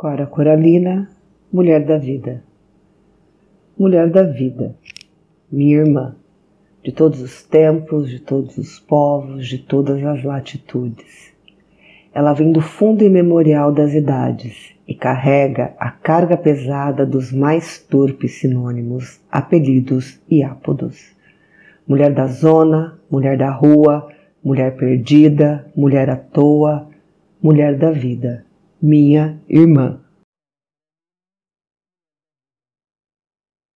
Cora Coralina, mulher da vida. Mulher da vida, minha irmã, de todos os tempos, de todos os povos, de todas as latitudes. Ela vem do fundo imemorial das idades e carrega a carga pesada dos mais torpes sinônimos, apelidos e ápodos. Mulher da zona, mulher da rua, mulher perdida, mulher à toa, mulher da vida minha irmã.